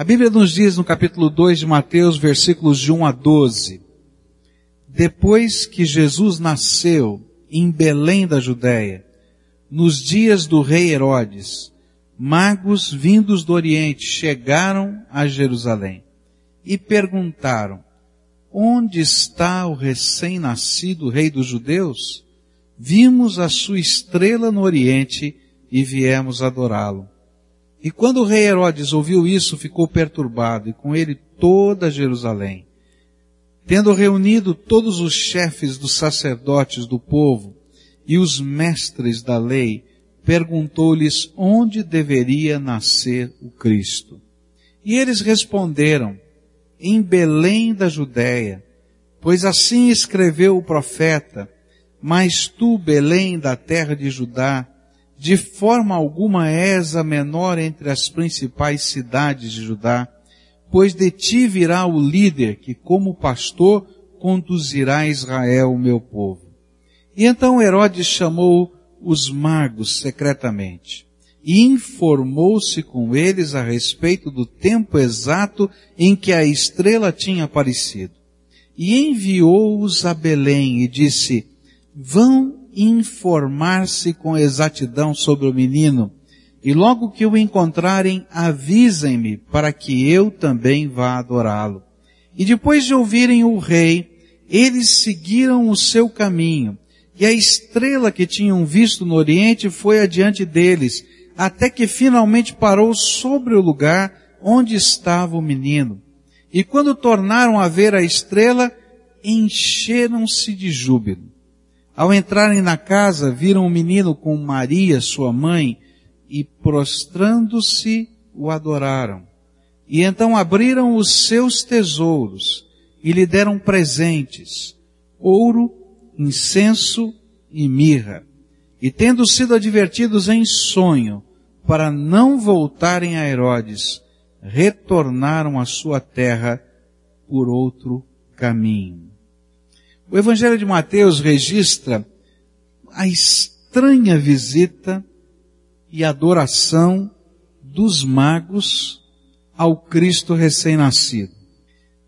A Bíblia nos diz no capítulo 2 de Mateus, versículos de 1 a 12, depois que Jesus nasceu em Belém da Judéia, nos dias do rei Herodes, magos vindos do Oriente chegaram a Jerusalém e perguntaram, onde está o recém-nascido rei dos judeus? Vimos a sua estrela no Oriente e viemos adorá-lo. E quando o rei Herodes ouviu isso, ficou perturbado, e com ele toda Jerusalém. Tendo reunido todos os chefes dos sacerdotes do povo e os mestres da lei, perguntou-lhes onde deveria nascer o Cristo. E eles responderam, em Belém da Judéia, pois assim escreveu o profeta, mas tu, Belém da terra de Judá, de forma alguma és a menor entre as principais cidades de Judá, pois de ti virá o líder que, como pastor, conduzirá Israel, meu povo. E então Herodes chamou os magos secretamente e informou-se com eles a respeito do tempo exato em que a estrela tinha aparecido. E enviou-os a Belém e disse, vão informar-se com exatidão sobre o menino, e logo que o encontrarem, avisem-me para que eu também vá adorá-lo. E depois de ouvirem o rei, eles seguiram o seu caminho, e a estrela que tinham visto no oriente foi adiante deles, até que finalmente parou sobre o lugar onde estava o menino. E quando tornaram a ver a estrela, encheram-se de júbilo. Ao entrarem na casa, viram o menino com Maria, sua mãe, e prostrando-se, o adoraram. E então abriram os seus tesouros e lhe deram presentes, ouro, incenso e mirra. E tendo sido advertidos em sonho para não voltarem a Herodes, retornaram à sua terra por outro caminho. O Evangelho de Mateus registra a estranha visita e adoração dos magos ao Cristo recém-nascido.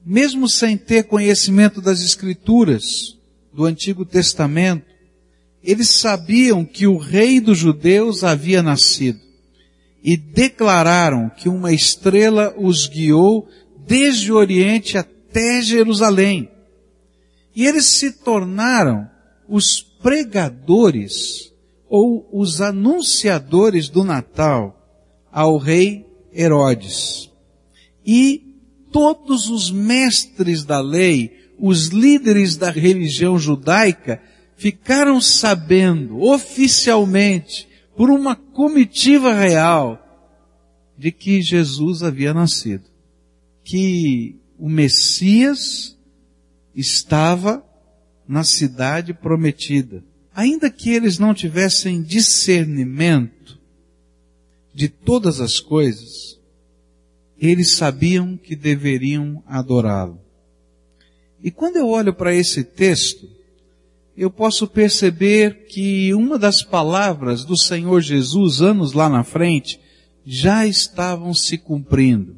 Mesmo sem ter conhecimento das Escrituras do Antigo Testamento, eles sabiam que o Rei dos Judeus havia nascido e declararam que uma estrela os guiou desde o Oriente até Jerusalém e eles se tornaram os pregadores ou os anunciadores do Natal ao rei Herodes. E todos os mestres da lei, os líderes da religião judaica, ficaram sabendo oficialmente, por uma comitiva real, de que Jesus havia nascido. Que o Messias estava na cidade prometida. Ainda que eles não tivessem discernimento de todas as coisas, eles sabiam que deveriam adorá-lo. E quando eu olho para esse texto, eu posso perceber que uma das palavras do Senhor Jesus, anos lá na frente, já estavam se cumprindo.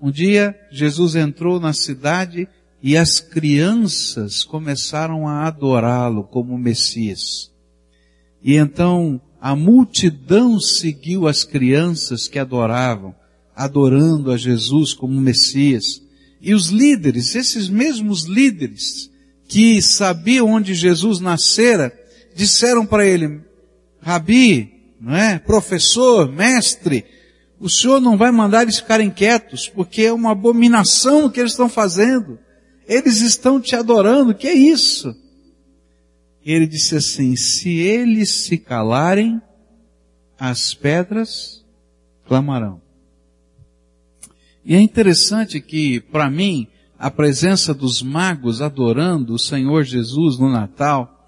Um dia, Jesus entrou na cidade e as crianças começaram a adorá-lo como Messias. E então a multidão seguiu as crianças que adoravam, adorando a Jesus como Messias. E os líderes, esses mesmos líderes que sabiam onde Jesus nascera, disseram para ele, Rabi, não é? Professor, mestre, o senhor não vai mandar eles ficarem quietos, porque é uma abominação o que eles estão fazendo. Eles estão te adorando, que é isso? Ele disse assim, se eles se calarem, as pedras clamarão. E é interessante que, para mim, a presença dos magos adorando o Senhor Jesus no Natal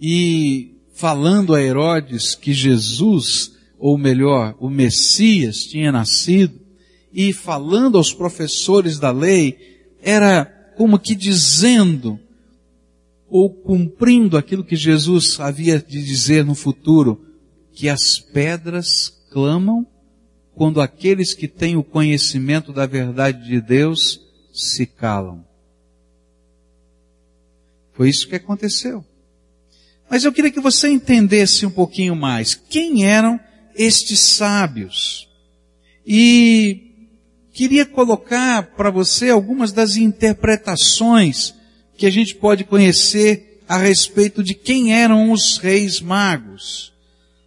e falando a Herodes que Jesus, ou melhor, o Messias tinha nascido, e falando aos professores da lei, era como que dizendo ou cumprindo aquilo que Jesus havia de dizer no futuro, que as pedras clamam quando aqueles que têm o conhecimento da verdade de Deus se calam. Foi isso que aconteceu. Mas eu queria que você entendesse um pouquinho mais. Quem eram estes sábios? E queria colocar para você algumas das interpretações que a gente pode conhecer a respeito de quem eram os reis magos.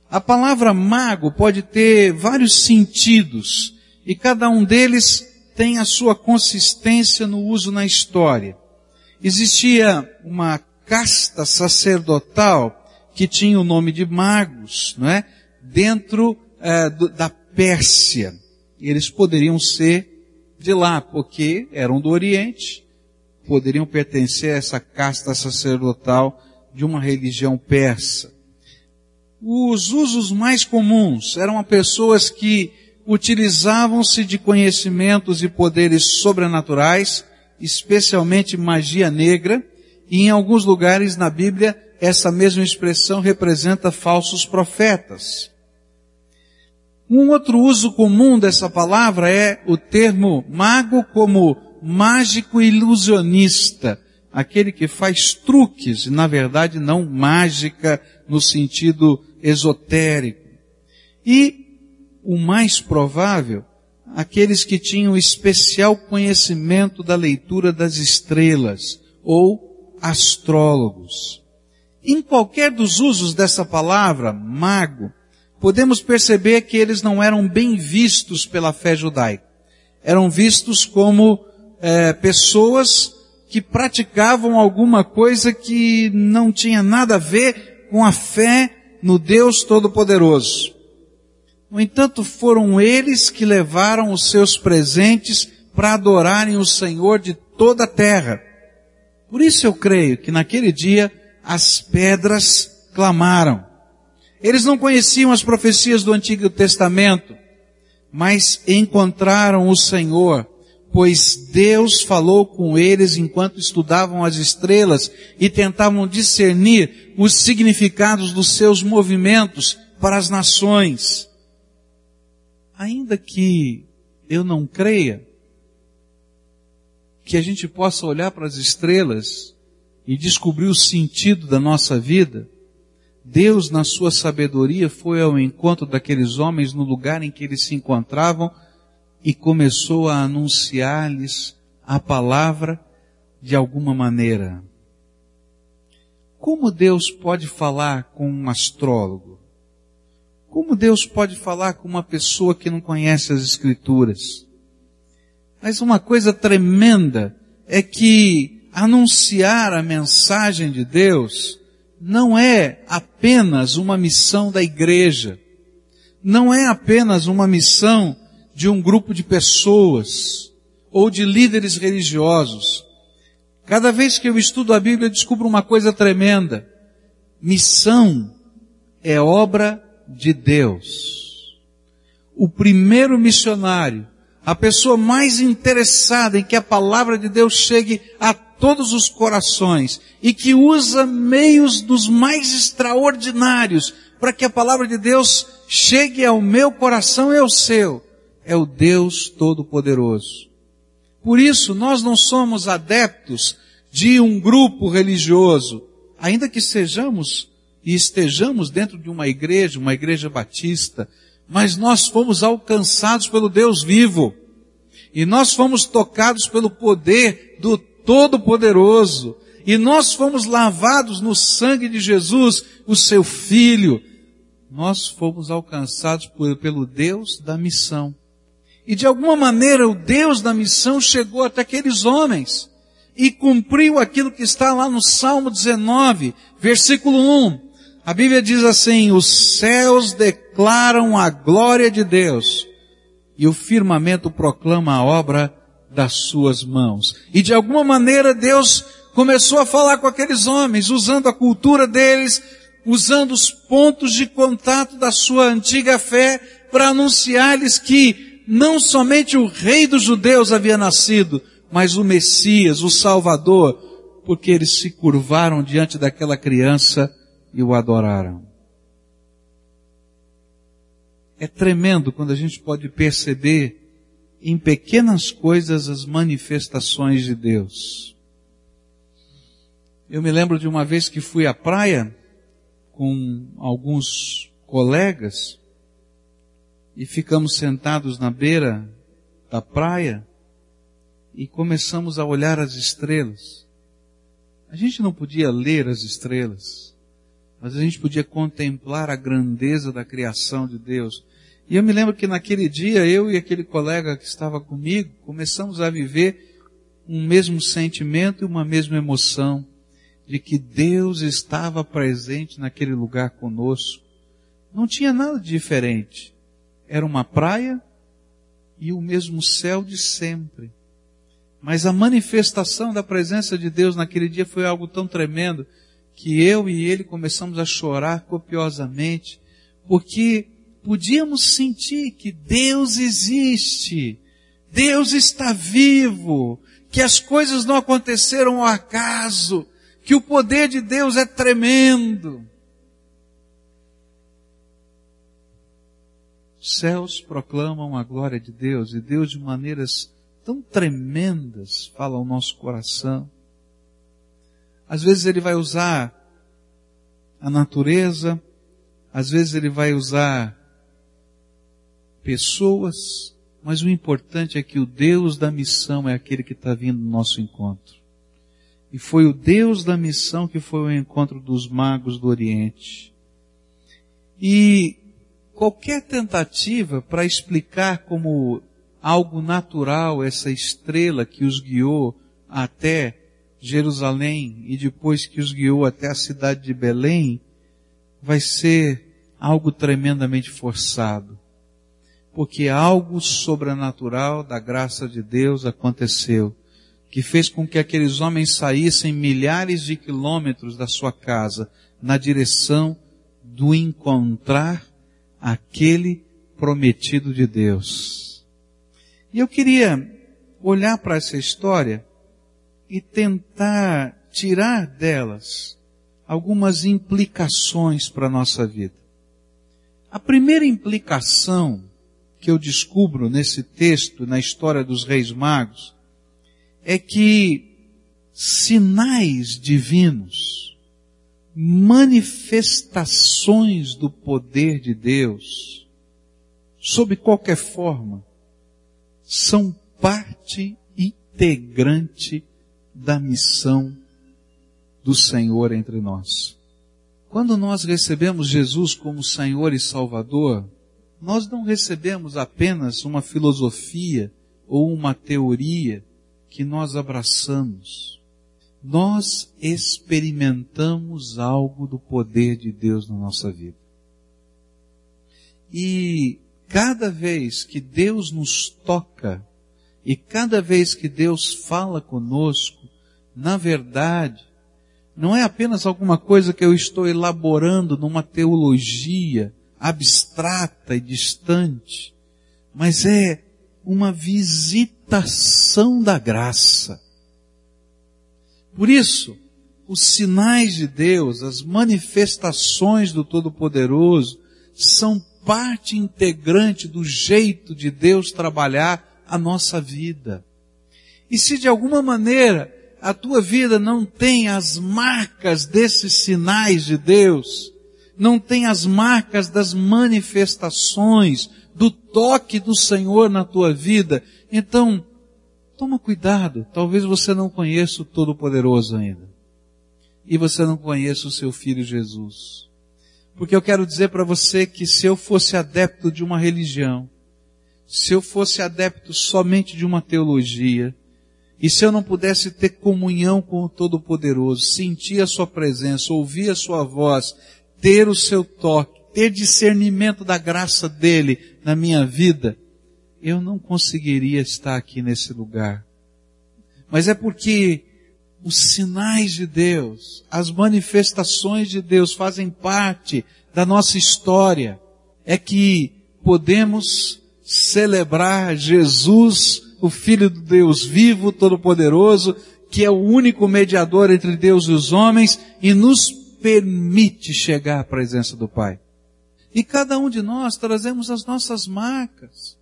A palavra mago pode ter vários sentidos e cada um deles tem a sua consistência no uso na história. Existia uma casta sacerdotal que tinha o nome de magos, não é? Dentro é, do, da Pérsia. Eles poderiam ser de lá, porque eram do Oriente, poderiam pertencer a essa casta sacerdotal de uma religião persa. Os usos mais comuns eram pessoas que utilizavam-se de conhecimentos e poderes sobrenaturais, especialmente magia negra, e em alguns lugares na Bíblia essa mesma expressão representa falsos profetas. Um outro uso comum dessa palavra é o termo mago como mágico ilusionista, aquele que faz truques, na verdade não mágica no sentido esotérico. E o mais provável, aqueles que tinham especial conhecimento da leitura das estrelas, ou astrólogos. Em qualquer dos usos dessa palavra, mago, podemos perceber que eles não eram bem vistos pela fé judaica. Eram vistos como é, pessoas que praticavam alguma coisa que não tinha nada a ver com a fé no Deus Todo-Poderoso. No entanto, foram eles que levaram os seus presentes para adorarem o Senhor de toda a terra. Por isso eu creio que naquele dia as pedras clamaram. Eles não conheciam as profecias do Antigo Testamento, mas encontraram o Senhor pois Deus falou com eles enquanto estudavam as estrelas e tentavam discernir os significados dos seus movimentos para as nações. Ainda que eu não creia que a gente possa olhar para as estrelas e descobrir o sentido da nossa vida, Deus, na sua sabedoria, foi ao encontro daqueles homens no lugar em que eles se encontravam e começou a anunciar-lhes a palavra de alguma maneira. Como Deus pode falar com um astrólogo? Como Deus pode falar com uma pessoa que não conhece as Escrituras? Mas uma coisa tremenda é que anunciar a mensagem de Deus não é apenas uma missão da igreja, não é apenas uma missão de um grupo de pessoas ou de líderes religiosos. Cada vez que eu estudo a Bíblia, eu descubro uma coisa tremenda. Missão é obra de Deus. O primeiro missionário, a pessoa mais interessada em que a palavra de Deus chegue a todos os corações e que usa meios dos mais extraordinários para que a palavra de Deus chegue ao meu coração e ao seu é o Deus Todo-Poderoso. Por isso, nós não somos adeptos de um grupo religioso, ainda que sejamos e estejamos dentro de uma igreja, uma igreja batista, mas nós fomos alcançados pelo Deus vivo. E nós fomos tocados pelo poder do Todo-Poderoso. E nós fomos lavados no sangue de Jesus, o seu Filho. Nós fomos alcançados por, pelo Deus da missão. E de alguma maneira o Deus da missão chegou até aqueles homens e cumpriu aquilo que está lá no Salmo 19, versículo 1. A Bíblia diz assim, os céus declaram a glória de Deus e o firmamento proclama a obra das suas mãos. E de alguma maneira Deus começou a falar com aqueles homens, usando a cultura deles, usando os pontos de contato da sua antiga fé para anunciar-lhes que não somente o rei dos judeus havia nascido, mas o Messias, o Salvador, porque eles se curvaram diante daquela criança e o adoraram. É tremendo quando a gente pode perceber em pequenas coisas as manifestações de Deus. Eu me lembro de uma vez que fui à praia com alguns colegas e ficamos sentados na beira da praia e começamos a olhar as estrelas. A gente não podia ler as estrelas, mas a gente podia contemplar a grandeza da criação de Deus. E eu me lembro que naquele dia eu e aquele colega que estava comigo começamos a viver um mesmo sentimento e uma mesma emoção de que Deus estava presente naquele lugar conosco. Não tinha nada de diferente. Era uma praia e o mesmo céu de sempre. Mas a manifestação da presença de Deus naquele dia foi algo tão tremendo que eu e ele começamos a chorar copiosamente, porque podíamos sentir que Deus existe, Deus está vivo, que as coisas não aconteceram ao acaso, que o poder de Deus é tremendo. Os céus proclamam a glória de Deus e Deus de maneiras tão tremendas fala ao nosso coração. Às vezes ele vai usar a natureza, às vezes ele vai usar pessoas, mas o importante é que o Deus da missão é aquele que está vindo no nosso encontro. E foi o Deus da missão que foi o encontro dos magos do Oriente. E qualquer tentativa para explicar como algo natural essa estrela que os guiou até Jerusalém e depois que os guiou até a cidade de Belém, vai ser algo tremendamente forçado porque algo sobrenatural da graça de Deus aconteceu, que fez com que aqueles homens saíssem milhares de quilômetros da sua casa na direção do encontrar aquele prometido de Deus. E eu queria olhar para essa história e tentar tirar delas algumas implicações para a nossa vida. A primeira implicação que eu descubro nesse texto, na história dos reis magos, é que sinais divinos, manifestações do poder de Deus, sob qualquer forma, são parte integrante da missão do Senhor entre nós. Quando nós recebemos Jesus como Senhor e Salvador, nós não recebemos apenas uma filosofia ou uma teoria que nós abraçamos. Nós experimentamos algo do poder de Deus na nossa vida. E cada vez que Deus nos toca, e cada vez que Deus fala conosco, na verdade, não é apenas alguma coisa que eu estou elaborando numa teologia, abstrata e distante, mas é uma visitação da graça. Por isso, os sinais de Deus, as manifestações do Todo-Poderoso, são parte integrante do jeito de Deus trabalhar a nossa vida. E se de alguma maneira a tua vida não tem as marcas desses sinais de Deus, não tem as marcas das manifestações, do toque do Senhor na tua vida, então, toma cuidado. Talvez você não conheça o Todo-Poderoso ainda. E você não conheça o seu Filho Jesus. Porque eu quero dizer para você que se eu fosse adepto de uma religião, se eu fosse adepto somente de uma teologia, e se eu não pudesse ter comunhão com o Todo-Poderoso, sentir a Sua presença, ouvir a Sua voz, ter o seu toque, ter discernimento da graça dele na minha vida, eu não conseguiria estar aqui nesse lugar. Mas é porque os sinais de Deus, as manifestações de Deus fazem parte da nossa história. É que podemos celebrar Jesus, o Filho do Deus vivo, todo-poderoso, que é o único mediador entre Deus e os homens, e nos permite chegar à presença do Pai. E cada um de nós trazemos as nossas marcas,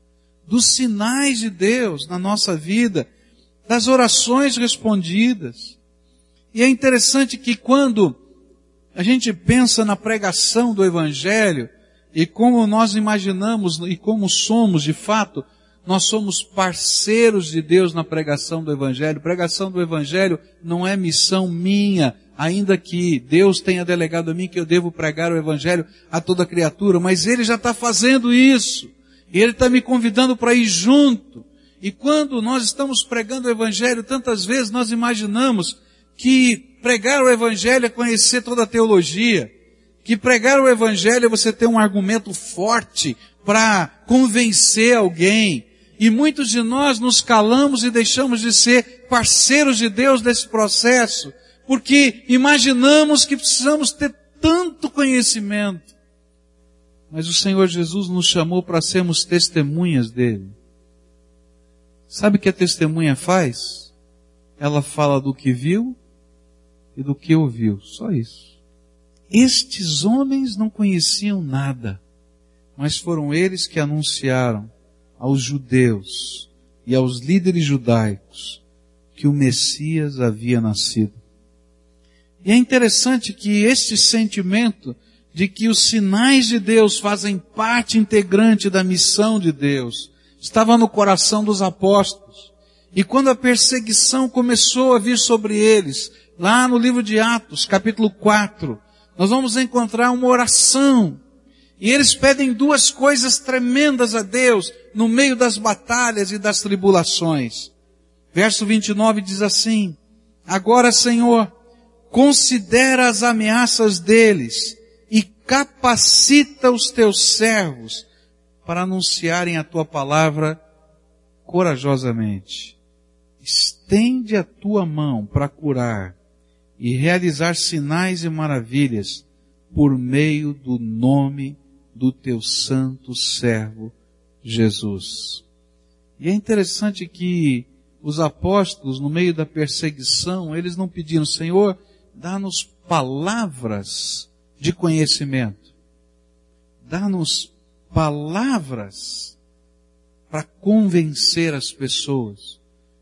dos sinais de Deus na nossa vida, das orações respondidas. E é interessante que quando a gente pensa na pregação do Evangelho, e como nós imaginamos e como somos de fato, nós somos parceiros de Deus na pregação do Evangelho. Pregação do Evangelho não é missão minha, ainda que Deus tenha delegado a mim que eu devo pregar o Evangelho a toda criatura, mas Ele já está fazendo isso. E Ele está me convidando para ir junto. E quando nós estamos pregando o Evangelho, tantas vezes nós imaginamos que pregar o Evangelho é conhecer toda a teologia que pregar o evangelho é você ter um argumento forte para convencer alguém. E muitos de nós nos calamos e deixamos de ser parceiros de Deus nesse processo, porque imaginamos que precisamos ter tanto conhecimento. Mas o Senhor Jesus nos chamou para sermos testemunhas dele. Sabe o que a testemunha faz? Ela fala do que viu e do que ouviu. Só isso. Estes homens não conheciam nada, mas foram eles que anunciaram aos judeus e aos líderes judaicos que o Messias havia nascido. E é interessante que este sentimento de que os sinais de Deus fazem parte integrante da missão de Deus estava no coração dos apóstolos. E quando a perseguição começou a vir sobre eles, lá no livro de Atos, capítulo 4, nós vamos encontrar uma oração. E eles pedem duas coisas tremendas a Deus no meio das batalhas e das tribulações. Verso 29 diz assim: Agora, Senhor, considera as ameaças deles e capacita os teus servos para anunciarem a tua palavra corajosamente. Estende a tua mão para curar e realizar sinais e maravilhas por meio do nome do teu santo servo Jesus. E é interessante que os apóstolos, no meio da perseguição, eles não pediram, Senhor, dá-nos palavras de conhecimento. Dá-nos palavras para convencer as pessoas.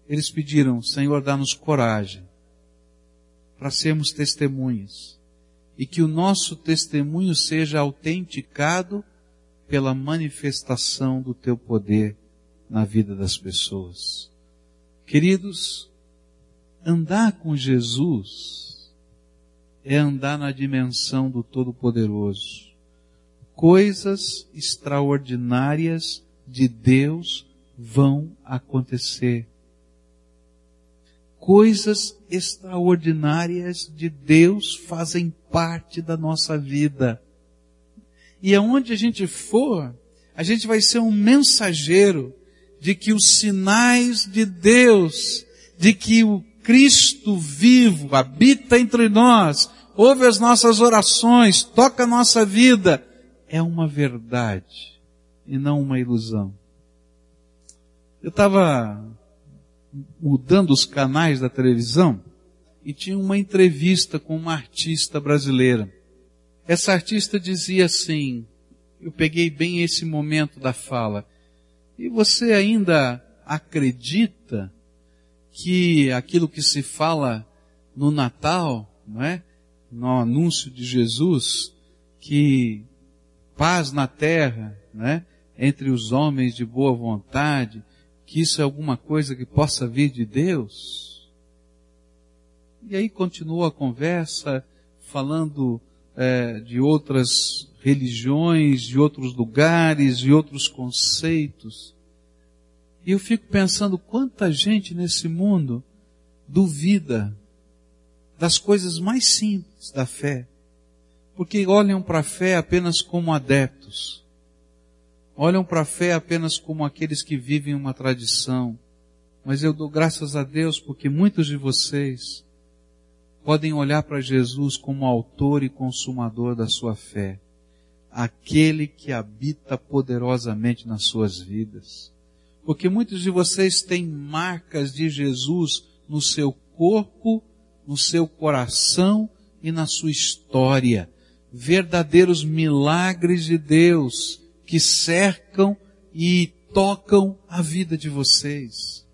Eles pediram, Senhor, dá-nos coragem para sermos testemunhas e que o nosso testemunho seja autenticado pela manifestação do teu poder na vida das pessoas. Queridos, andar com Jesus é andar na dimensão do Todo-Poderoso. Coisas extraordinárias de Deus vão acontecer coisas extraordinárias de Deus fazem parte da nossa vida. E aonde a gente for, a gente vai ser um mensageiro de que os sinais de Deus, de que o Cristo vivo habita entre nós, ouve as nossas orações, toca a nossa vida, é uma verdade e não uma ilusão. Eu estava mudando os canais da televisão e tinha uma entrevista com uma artista brasileira. Essa artista dizia assim, eu peguei bem esse momento da fala, e você ainda acredita que aquilo que se fala no Natal, não é? No anúncio de Jesus, que paz na terra, né? Entre os homens de boa vontade, que isso é alguma coisa que possa vir de Deus? E aí continua a conversa falando é, de outras religiões, de outros lugares, de outros conceitos. E eu fico pensando quanta gente nesse mundo duvida das coisas mais simples da fé, porque olham para a fé apenas como adeptos olham para a fé apenas como aqueles que vivem uma tradição. Mas eu dou graças a Deus porque muitos de vocês podem olhar para Jesus como autor e consumador da sua fé, aquele que habita poderosamente nas suas vidas. Porque muitos de vocês têm marcas de Jesus no seu corpo, no seu coração e na sua história. verdadeiros milagres de Deus que cercam e tocam a vida de vocês.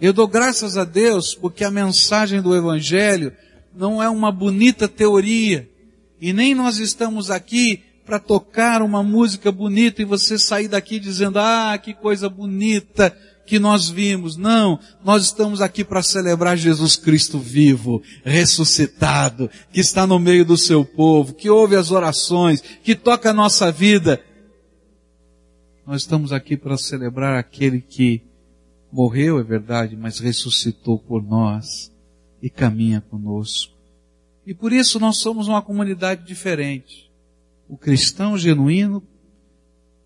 Eu dou graças a Deus porque a mensagem do Evangelho não é uma bonita teoria e nem nós estamos aqui para tocar uma música bonita e você sair daqui dizendo, ah, que coisa bonita que nós vimos. Não, nós estamos aqui para celebrar Jesus Cristo vivo, ressuscitado, que está no meio do seu povo, que ouve as orações, que toca a nossa vida. Nós estamos aqui para celebrar aquele que morreu, é verdade, mas ressuscitou por nós e caminha conosco. E por isso nós somos uma comunidade diferente. O cristão genuíno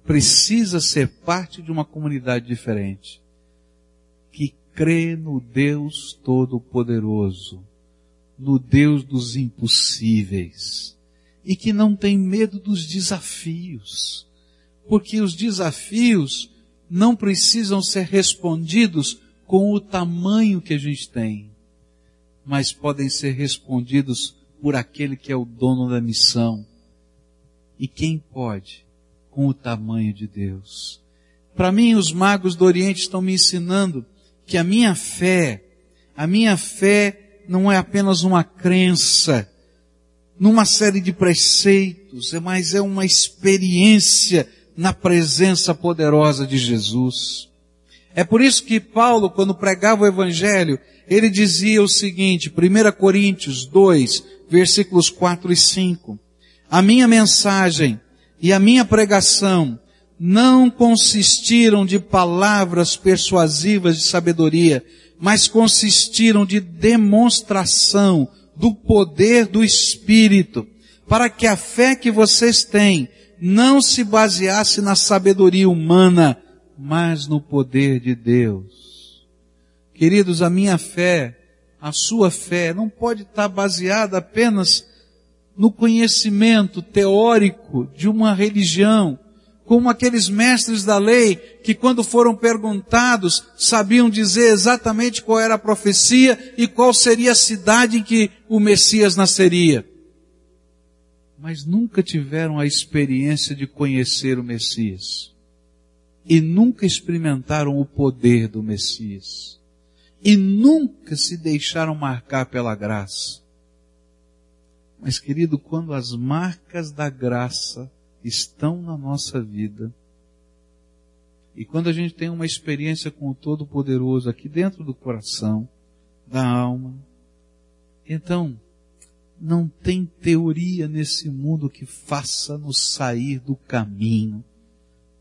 precisa ser parte de uma comunidade diferente, crê no Deus Todo-Poderoso, no Deus dos impossíveis, e que não tem medo dos desafios, porque os desafios não precisam ser respondidos com o tamanho que a gente tem, mas podem ser respondidos por aquele que é o dono da missão. E quem pode? Com o tamanho de Deus. Para mim, os magos do Oriente estão me ensinando que a minha fé, a minha fé não é apenas uma crença, numa série de preceitos, mas é uma experiência na presença poderosa de Jesus. É por isso que Paulo, quando pregava o Evangelho, ele dizia o seguinte, 1 Coríntios 2, versículos 4 e 5. A minha mensagem e a minha pregação não consistiram de palavras persuasivas de sabedoria, mas consistiram de demonstração do poder do Espírito, para que a fé que vocês têm não se baseasse na sabedoria humana, mas no poder de Deus. Queridos, a minha fé, a sua fé, não pode estar baseada apenas no conhecimento teórico de uma religião, como aqueles mestres da lei que quando foram perguntados sabiam dizer exatamente qual era a profecia e qual seria a cidade em que o Messias nasceria mas nunca tiveram a experiência de conhecer o Messias. E nunca experimentaram o poder do Messias. E nunca se deixaram marcar pela graça. Mas querido, quando as marcas da graça estão na nossa vida, e quando a gente tem uma experiência com o Todo-Poderoso aqui dentro do coração, da alma, então não tem teoria nesse mundo que faça nos sair do caminho.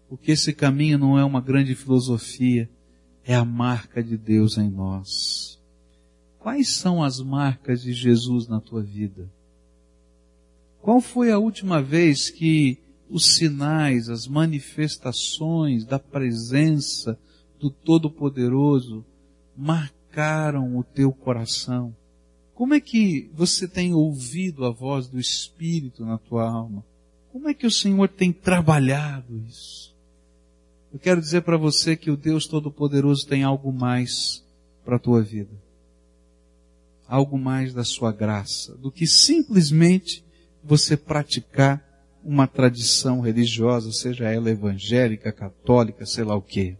Porque esse caminho não é uma grande filosofia, é a marca de Deus em nós. Quais são as marcas de Jesus na tua vida? Qual foi a última vez que os sinais, as manifestações da presença do Todo-Poderoso marcaram o teu coração? Como é que você tem ouvido a voz do Espírito na tua alma? Como é que o Senhor tem trabalhado isso? Eu quero dizer para você que o Deus Todo-Poderoso tem algo mais para a tua vida. Algo mais da sua graça, do que simplesmente você praticar uma tradição religiosa, seja ela evangélica, católica, sei lá o que.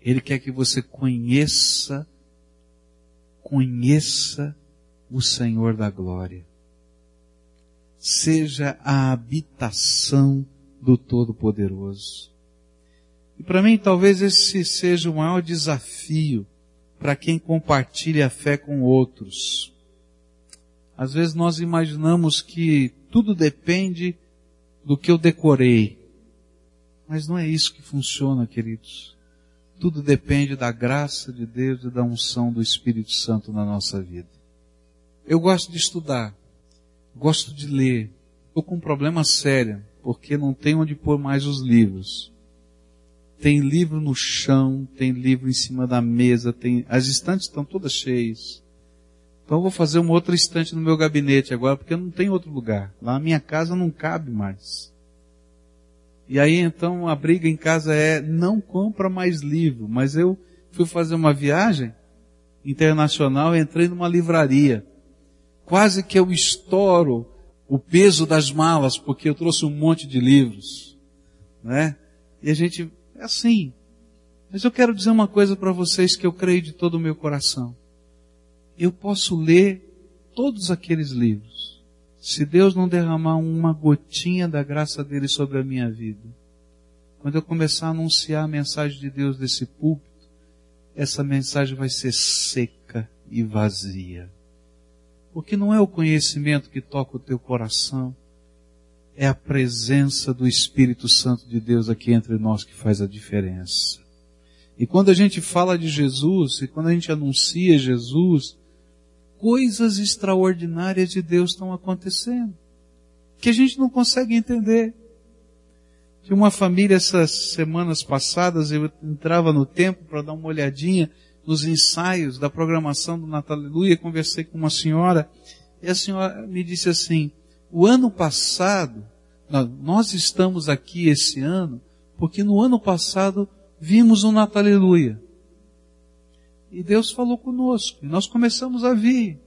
Ele quer que você conheça conheça o Senhor da glória. Seja a habitação do Todo-Poderoso. E para mim talvez esse seja o maior desafio para quem compartilha a fé com outros. Às vezes nós imaginamos que tudo depende do que eu decorei. Mas não é isso que funciona, queridos. Tudo depende da graça de Deus e da unção do Espírito Santo na nossa vida. Eu gosto de estudar, gosto de ler. Estou com um problema sério, porque não tem onde pôr mais os livros. Tem livro no chão, tem livro em cima da mesa, tem, as estantes estão todas cheias. Então eu vou fazer uma outra estante no meu gabinete agora, porque não tem outro lugar. Lá na minha casa não cabe mais. E aí então a briga em casa é não compra mais livro, mas eu fui fazer uma viagem internacional, entrei numa livraria. Quase que eu estouro o peso das malas, porque eu trouxe um monte de livros, né? E a gente, é assim. Mas eu quero dizer uma coisa para vocês que eu creio de todo o meu coração. Eu posso ler todos aqueles livros. Se Deus não derramar uma gotinha da graça dele sobre a minha vida, quando eu começar a anunciar a mensagem de Deus desse púlpito, essa mensagem vai ser seca e vazia. Porque não é o conhecimento que toca o teu coração, é a presença do Espírito Santo de Deus aqui entre nós que faz a diferença. E quando a gente fala de Jesus, e quando a gente anuncia Jesus, coisas extraordinárias de Deus estão acontecendo, que a gente não consegue entender. Tinha uma família essas semanas passadas, eu entrava no templo para dar uma olhadinha nos ensaios da programação do Natal Aleluia, conversei com uma senhora, e a senhora me disse assim, o ano passado, nós estamos aqui esse ano, porque no ano passado vimos o Natal Aleluia. E Deus falou conosco, e nós começamos a vir.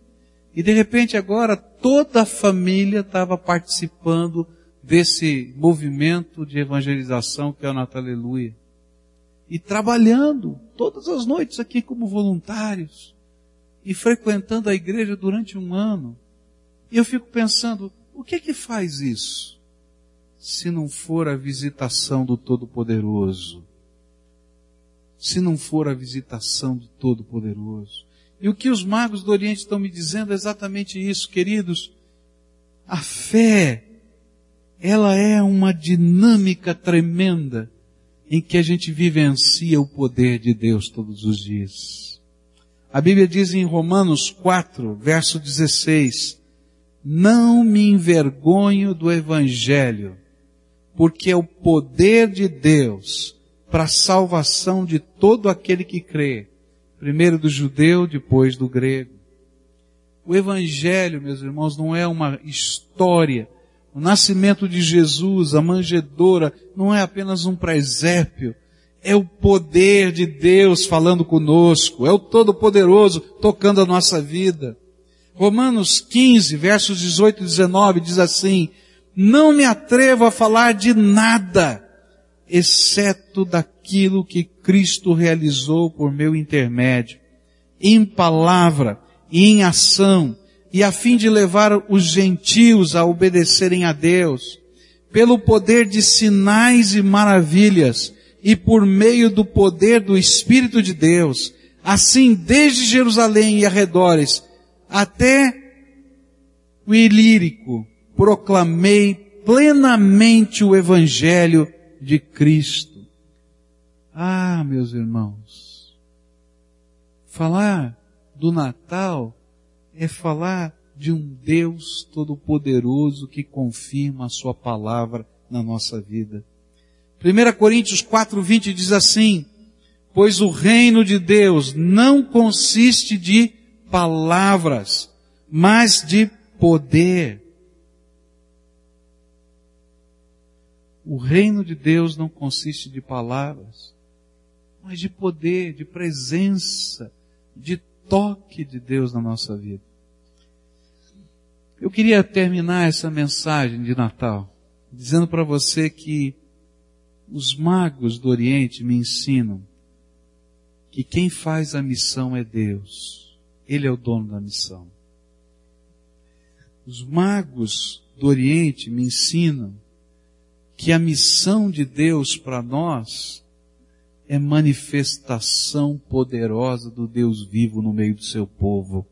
E de repente agora toda a família estava participando desse movimento de evangelização que é o Natal Aleluia. E trabalhando todas as noites aqui como voluntários. E frequentando a igreja durante um ano. E eu fico pensando, o que é que faz isso? Se não for a visitação do Todo-Poderoso. Se não for a visitação do Todo-Poderoso. E o que os magos do Oriente estão me dizendo é exatamente isso, queridos. A fé ela é uma dinâmica tremenda em que a gente vivencia o poder de Deus todos os dias. A Bíblia diz em Romanos 4, verso 16, não me envergonho do Evangelho, porque é o poder de Deus para a salvação de todo aquele que crê, primeiro do judeu, depois do grego. O Evangelho, meus irmãos, não é uma história o nascimento de Jesus, a manjedoura, não é apenas um presépio, é o poder de Deus falando conosco, é o Todo-Poderoso tocando a nossa vida. Romanos 15, versos 18 e 19 diz assim, não me atrevo a falar de nada, exceto daquilo que Cristo realizou por meu intermédio, em palavra e em ação, e a fim de levar os gentios a obedecerem a Deus, pelo poder de sinais e maravilhas, e por meio do poder do Espírito de Deus, assim desde Jerusalém e arredores, até o Ilírico, proclamei plenamente o Evangelho de Cristo. Ah, meus irmãos, falar do Natal é falar de um Deus todo-poderoso que confirma a sua palavra na nossa vida. 1 Coríntios 4:20 diz assim: Pois o reino de Deus não consiste de palavras, mas de poder. O reino de Deus não consiste de palavras, mas de poder, de presença, de toque de Deus na nossa vida. Eu queria terminar essa mensagem de Natal dizendo para você que os magos do Oriente me ensinam que quem faz a missão é Deus. Ele é o dono da missão. Os magos do Oriente me ensinam que a missão de Deus para nós é manifestação poderosa do Deus vivo no meio do seu povo.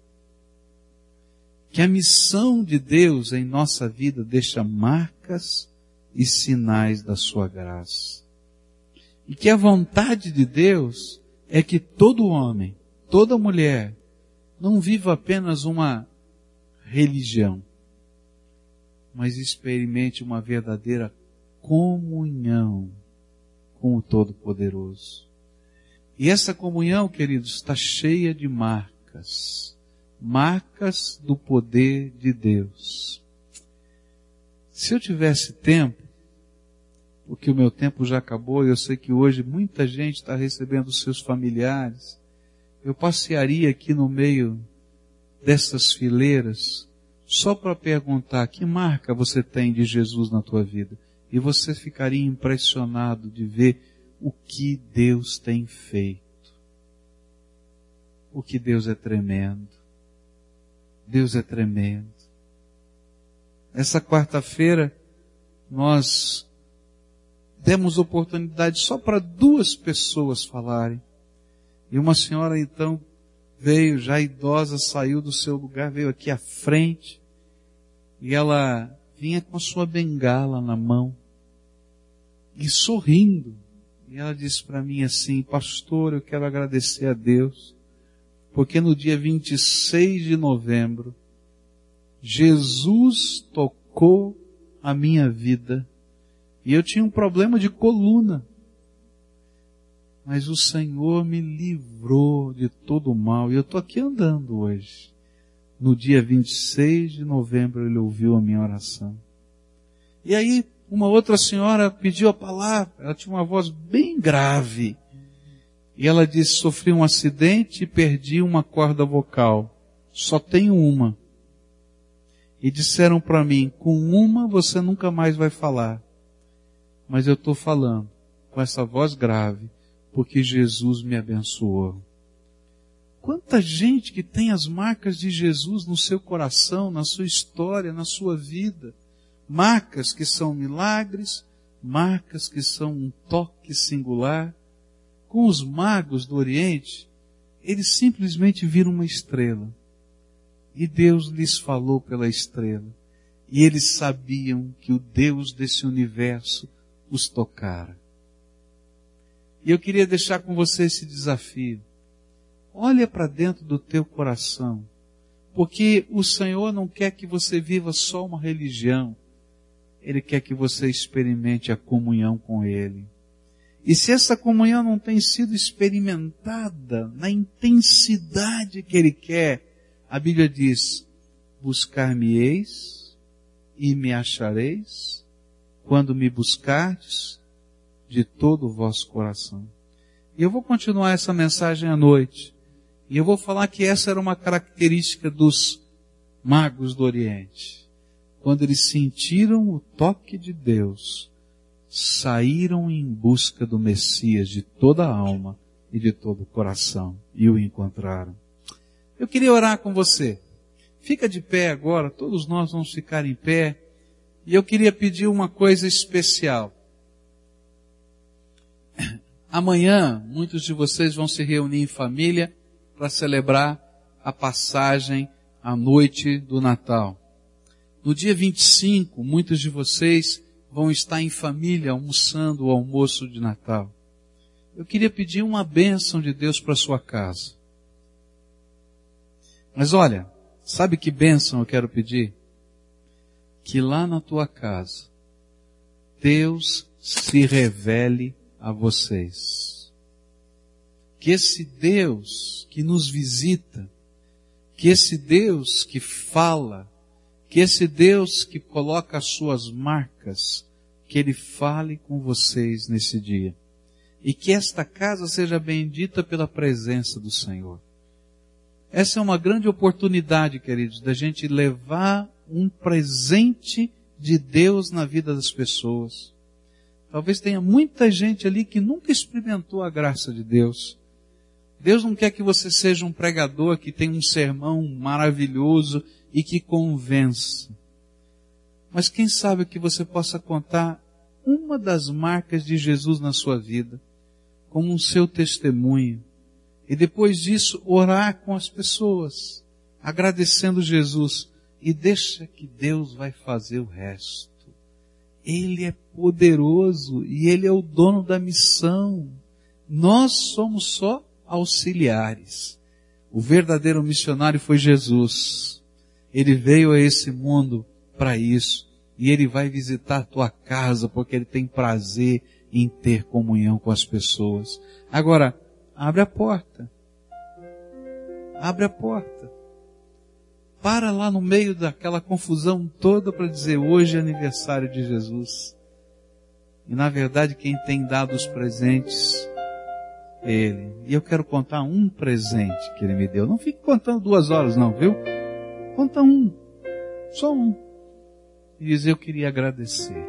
Que a missão de Deus em nossa vida deixa marcas e sinais da sua graça. E que a vontade de Deus é que todo homem, toda mulher, não viva apenas uma religião, mas experimente uma verdadeira comunhão com o Todo-Poderoso. E essa comunhão, queridos, está cheia de marcas. Marcas do poder de Deus. Se eu tivesse tempo, porque o meu tempo já acabou e eu sei que hoje muita gente está recebendo seus familiares, eu passearia aqui no meio dessas fileiras, só para perguntar que marca você tem de Jesus na tua vida. E você ficaria impressionado de ver o que Deus tem feito. O que Deus é tremendo. Deus é tremendo. Essa quarta-feira nós demos oportunidade só para duas pessoas falarem. E uma senhora então veio, já idosa, saiu do seu lugar, veio aqui à frente, e ela vinha com a sua bengala na mão, e sorrindo. E ela disse para mim assim, pastor, eu quero agradecer a Deus, porque no dia 26 de novembro, Jesus tocou a minha vida, e eu tinha um problema de coluna mas o Senhor me livrou de todo o mal. E eu estou aqui andando hoje. No dia 26 de novembro ele ouviu a minha oração. E aí uma outra senhora pediu a palavra, ela tinha uma voz bem grave. E ela disse, sofri um acidente e perdi uma corda vocal. Só tenho uma. E disseram para mim, com uma você nunca mais vai falar. Mas eu estou falando com essa voz grave porque Jesus me abençoou. Quanta gente que tem as marcas de Jesus no seu coração, na sua história, na sua vida. Marcas que são milagres, marcas que são um toque singular. Com os magos do Oriente, eles simplesmente viram uma estrela. E Deus lhes falou pela estrela. E eles sabiam que o Deus desse universo os tocara. E eu queria deixar com você esse desafio. Olha para dentro do teu coração. Porque o Senhor não quer que você viva só uma religião. Ele quer que você experimente a comunhão com Ele. E se essa comunhão não tem sido experimentada na intensidade que Ele quer, a Bíblia diz, buscar-me-eis e me achareis quando me buscardes de todo o vosso coração. E eu vou continuar essa mensagem à noite. E eu vou falar que essa era uma característica dos magos do Oriente. Quando eles sentiram o toque de Deus, saíram em busca do Messias de toda a alma e de todo o coração e o encontraram. Eu queria orar com você. Fica de pé agora, todos nós vamos ficar em pé. E eu queria pedir uma coisa especial. Amanhã, muitos de vocês vão se reunir em família para celebrar a passagem, a noite do Natal. No dia 25, muitos de vocês vão estar em família almoçando o almoço de Natal. Eu queria pedir uma bênção de Deus para sua casa. Mas olha, sabe que bênção eu quero pedir? Que lá na tua casa, Deus se revele a vocês. Que esse Deus que nos visita, que esse Deus que fala, que esse Deus que coloca as suas marcas, que Ele fale com vocês nesse dia. E que esta casa seja bendita pela presença do Senhor. Essa é uma grande oportunidade, queridos, da gente levar um presente de Deus na vida das pessoas. Talvez tenha muita gente ali que nunca experimentou a graça de Deus. Deus não quer que você seja um pregador que tem um sermão maravilhoso e que convença. Mas quem sabe que você possa contar uma das marcas de Jesus na sua vida, como um seu testemunho, e depois disso orar com as pessoas, agradecendo Jesus, e deixa que Deus vai fazer o resto. Ele é poderoso e Ele é o dono da missão. Nós somos só auxiliares. O verdadeiro missionário foi Jesus. Ele veio a esse mundo para isso. E Ele vai visitar a tua casa porque Ele tem prazer em ter comunhão com as pessoas. Agora, abre a porta. Abre a porta para lá no meio daquela confusão toda para dizer hoje é aniversário de Jesus. E na verdade quem tem dado os presentes Ele. E eu quero contar um presente que Ele me deu. Não fique contando duas horas não, viu? Conta um. Só um. E diz, eu queria agradecer.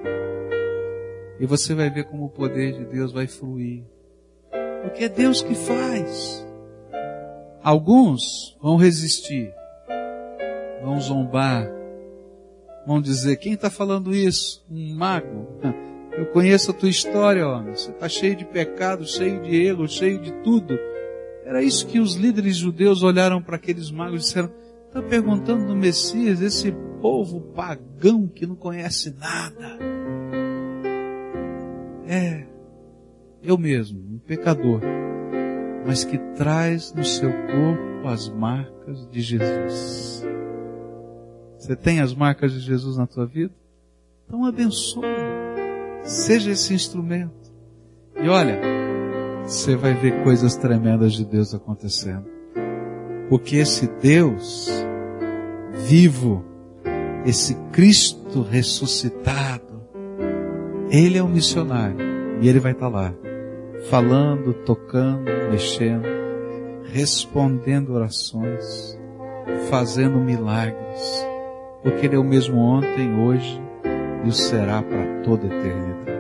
E você vai ver como o poder de Deus vai fluir. Porque é Deus que faz. Alguns vão resistir, vão zombar, vão dizer, quem está falando isso? Um mago? Eu conheço a tua história, homem. Você está cheio de pecados, cheio de erros, cheio de tudo. Era isso que os líderes judeus olharam para aqueles magos e disseram, está perguntando do Messias, esse povo pagão que não conhece nada. É, eu mesmo, um pecador, mas que traz no seu corpo as marcas de Jesus. Você tem as marcas de Jesus na tua vida? Então abençoe. Seja esse instrumento. E olha, você vai ver coisas tremendas de Deus acontecendo. Porque esse Deus vivo, esse Cristo ressuscitado, Ele é o missionário e Ele vai estar lá, falando, tocando, mexendo, respondendo orações, fazendo milagres, porque Ele é o mesmo ontem, hoje e o será para toda a eternidade.